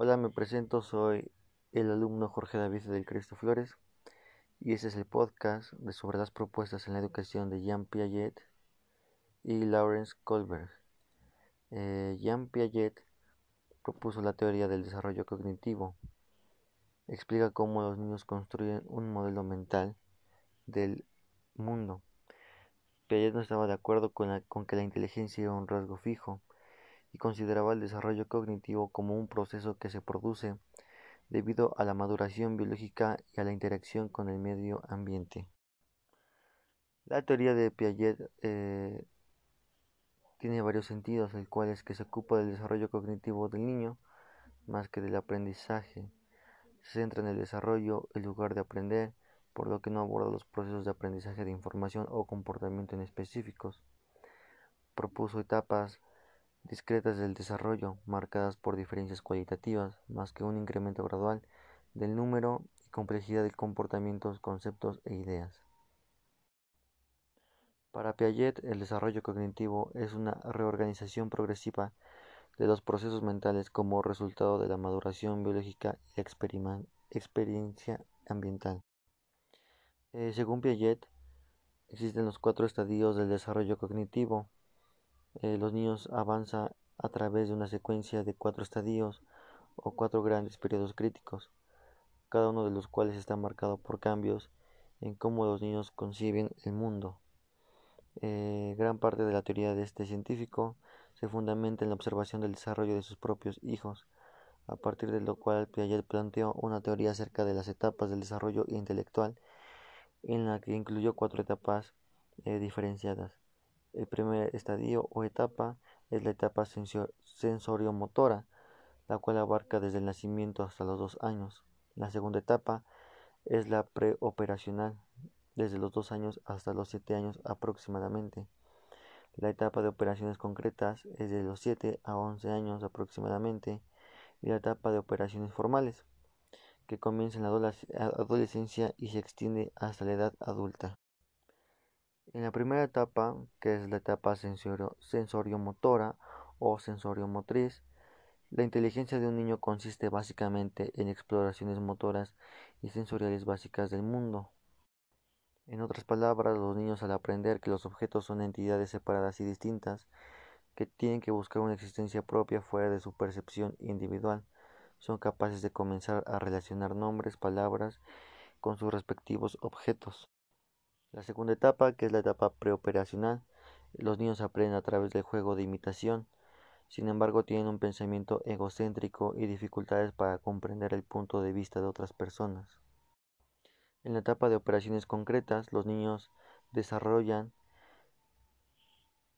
Hola, me presento, soy el alumno Jorge David del Cristo Flores y este es el podcast sobre las propuestas en la educación de Jean Piaget y Lawrence Kohlberg. Eh, Jean Piaget propuso la teoría del desarrollo cognitivo. Explica cómo los niños construyen un modelo mental del mundo. Piaget no estaba de acuerdo con, con que la inteligencia era un rasgo fijo y consideraba el desarrollo cognitivo como un proceso que se produce debido a la maduración biológica y a la interacción con el medio ambiente. La teoría de Piaget eh, tiene varios sentidos, el cual es que se ocupa del desarrollo cognitivo del niño más que del aprendizaje. Se centra en el desarrollo en lugar de aprender, por lo que no aborda los procesos de aprendizaje de información o comportamiento en específicos. Propuso etapas discretas del desarrollo, marcadas por diferencias cualitativas, más que un incremento gradual del número y complejidad de comportamientos, conceptos e ideas. Para Piaget, el desarrollo cognitivo es una reorganización progresiva de los procesos mentales como resultado de la maduración biológica y la experiencia ambiental. Eh, según Piaget, existen los cuatro estadios del desarrollo cognitivo, los niños avanzan a través de una secuencia de cuatro estadios o cuatro grandes periodos críticos, cada uno de los cuales está marcado por cambios en cómo los niños conciben el mundo. Eh, gran parte de la teoría de este científico se fundamenta en la observación del desarrollo de sus propios hijos, a partir de lo cual Piaget planteó una teoría acerca de las etapas del desarrollo intelectual, en la que incluyó cuatro etapas eh, diferenciadas. El primer estadio o etapa es la etapa sensoriomotora, la cual abarca desde el nacimiento hasta los dos años. La segunda etapa es la preoperacional, desde los dos años hasta los siete años aproximadamente. La etapa de operaciones concretas es de los 7 a 11 años aproximadamente y la etapa de operaciones formales, que comienza en la adolescencia y se extiende hasta la edad adulta. En la primera etapa, que es la etapa sensoriomotora o sensoriomotriz, la inteligencia de un niño consiste básicamente en exploraciones motoras y sensoriales básicas del mundo. En otras palabras, los niños al aprender que los objetos son entidades separadas y distintas, que tienen que buscar una existencia propia fuera de su percepción individual, son capaces de comenzar a relacionar nombres, palabras con sus respectivos objetos. La segunda etapa, que es la etapa preoperacional, los niños aprenden a través del juego de imitación. Sin embargo, tienen un pensamiento egocéntrico y dificultades para comprender el punto de vista de otras personas. En la etapa de operaciones concretas, los niños desarrollan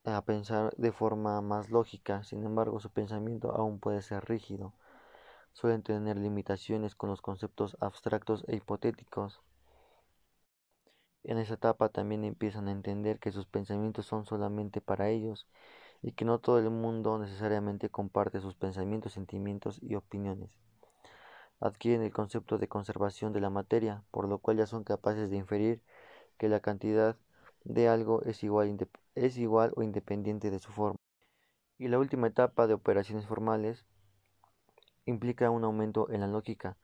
a pensar de forma más lógica, sin embargo su pensamiento aún puede ser rígido. Suelen tener limitaciones con los conceptos abstractos e hipotéticos. En esa etapa también empiezan a entender que sus pensamientos son solamente para ellos y que no todo el mundo necesariamente comparte sus pensamientos, sentimientos y opiniones. Adquieren el concepto de conservación de la materia, por lo cual ya son capaces de inferir que la cantidad de algo es igual, es igual o independiente de su forma. Y la última etapa de operaciones formales implica un aumento en la lógica,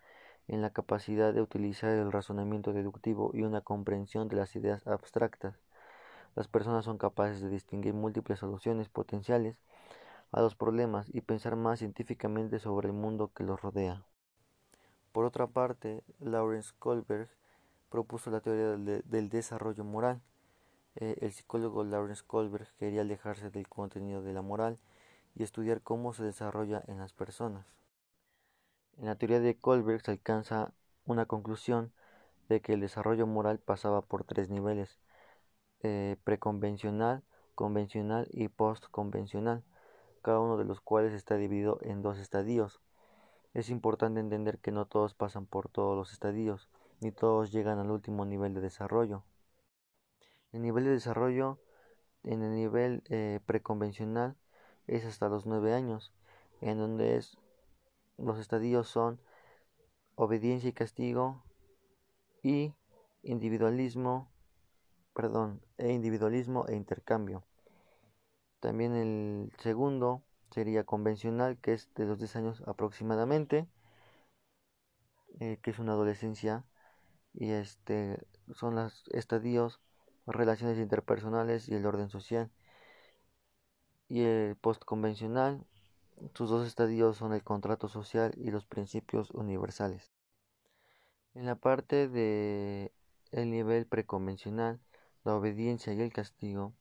en la capacidad de utilizar el razonamiento deductivo y una comprensión de las ideas abstractas. Las personas son capaces de distinguir múltiples soluciones potenciales a los problemas y pensar más científicamente sobre el mundo que los rodea. Por otra parte, Lawrence Kohlberg propuso la teoría del, desarrollo moral. Eh, el psicólogo Lawrence Kohlberg quería alejarse del contenido de la moral y estudiar cómo se desarrolla en las personas. En la teoría de Kohlberg se alcanza una conclusión de que el desarrollo moral pasaba por tres niveles, eh, preconvencional, convencional y postconvencional, cada uno de los cuales está dividido en dos estadios. Es importante entender que no todos pasan por todos los estadios, ni todos llegan al último nivel de desarrollo. El nivel de desarrollo en el nivel eh, preconvencional es hasta los nueve años, en donde es los estadios son obediencia y castigo y individualismo, perdón, e individualismo e intercambio. También el segundo sería convencional, que es de los 10 años aproximadamente, eh, que es una adolescencia, y este son los estadios, relaciones interpersonales y el orden social. Y el postconvencional, sus dos estadios son el contrato social y los principios universales. En la parte de el nivel preconvencional, la obediencia y el castigo,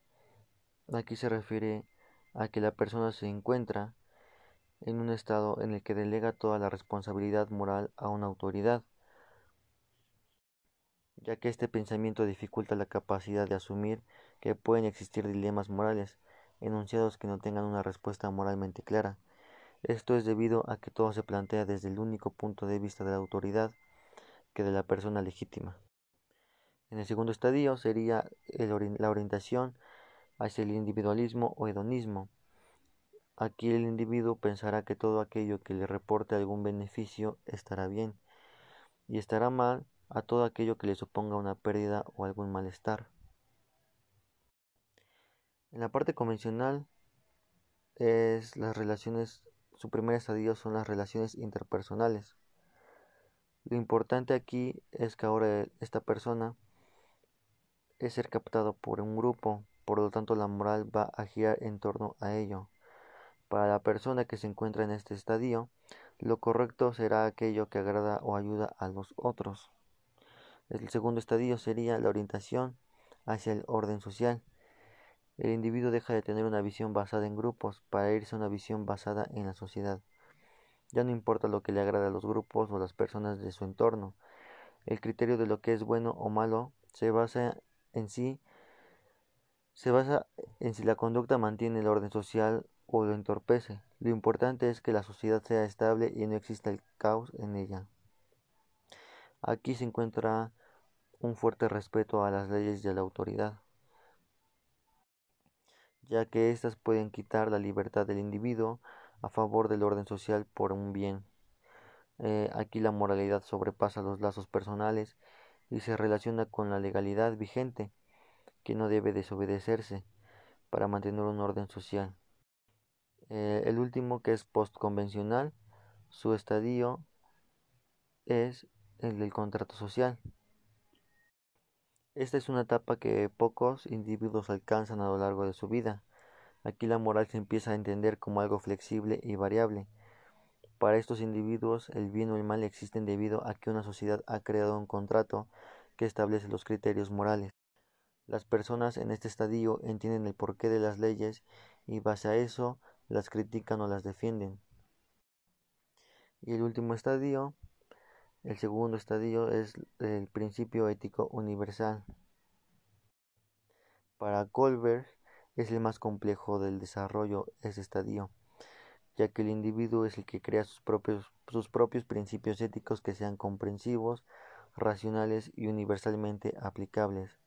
aquí se refiere a que la persona se encuentra en un estado en el que delega toda la responsabilidad moral a una autoridad, ya que este pensamiento dificulta la capacidad de asumir que pueden existir dilemas morales, enunciados que no tengan una respuesta moralmente clara. Esto es debido a que todo se plantea desde el único punto de vista de la autoridad que de la persona legítima. En el segundo estadio sería la orientación hacia el individualismo o hedonismo. Aquí el individuo pensará que todo aquello que le reporte algún beneficio estará bien y estará mal a todo aquello que le suponga una pérdida o algún malestar. En la parte convencional es las relaciones, su primer estadio son las relaciones interpersonales. Lo importante aquí es que ahora esta persona es ser captado por un grupo, por lo tanto la moral va a girar en torno a ello. Para la persona que se encuentra en este estadio, lo correcto será aquello que agrada o ayuda a los otros. El segundo estadio sería la orientación hacia el orden social. El individuo deja de tener una visión basada en grupos para irse a una visión basada en la sociedad. Ya no importa lo que le agrada a los grupos o las personas de su entorno. El criterio de lo que es bueno o malo se basa en sí se basa en si la conducta mantiene el orden social o lo entorpece. Lo importante es que la sociedad sea estable y no exista el caos en ella. Aquí se encuentra un fuerte respeto a las leyes de la autoridad, ya que éstas pueden quitar la libertad del individuo a favor del orden social por un bien. Eh, aquí la moralidad sobrepasa los lazos personales y se relaciona con la legalidad vigente que no debe desobedecerse para mantener un orden social. Eh, el último, que es postconvencional, su estadio es el del contrato social. Esta es una etapa que pocos individuos alcanzan a lo largo de su vida. Aquí la moral se empieza a entender como algo flexible y variable. Para estos individuos el bien o el mal existen debido a que una sociedad ha creado un contrato que establece los criterios morales. Las personas en este estadio entienden el porqué de las leyes y base a eso las critican o las defienden. Y el último estadio, el segundo estadio es el principio ético universal. Para Goldberg es el más complejo del desarrollo ese estadio, ya que el individuo es el que crea sus propios, sus propios principios éticos que sean comprensivos, racionales y universalmente aplicables.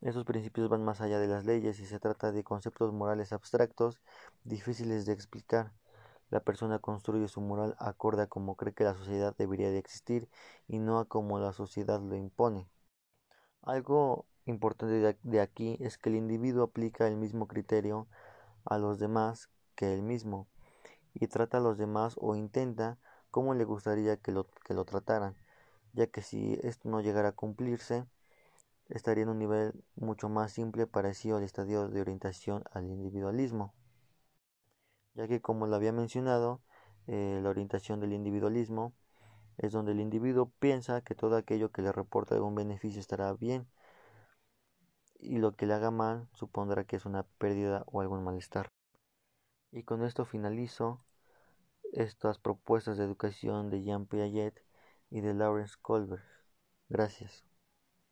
Esos principios van más allá de las leyes y se trata de conceptos morales abstractos difíciles de explicar. La persona construye su moral acorde a como cree que la sociedad debería de existir y no a como la sociedad lo impone. Algo importante de aquí es que el individuo aplica el mismo criterio a los demás que él mismo y trata a los demás o intenta como le gustaría que lo, que lo trataran, ya que si esto no llegara a cumplirse, estaría en un nivel mucho más simple parecido al estadio de orientación al individualismo, ya que como lo había mencionado, eh, la orientación del individualismo es donde el individuo piensa que todo aquello que le reporta algún beneficio estará bien y lo que le haga mal supondrá que es una pérdida o algún malestar. Y con esto finalizo estas propuestas de educación de Jean Piaget y de Lawrence Kohlberg. Gracias.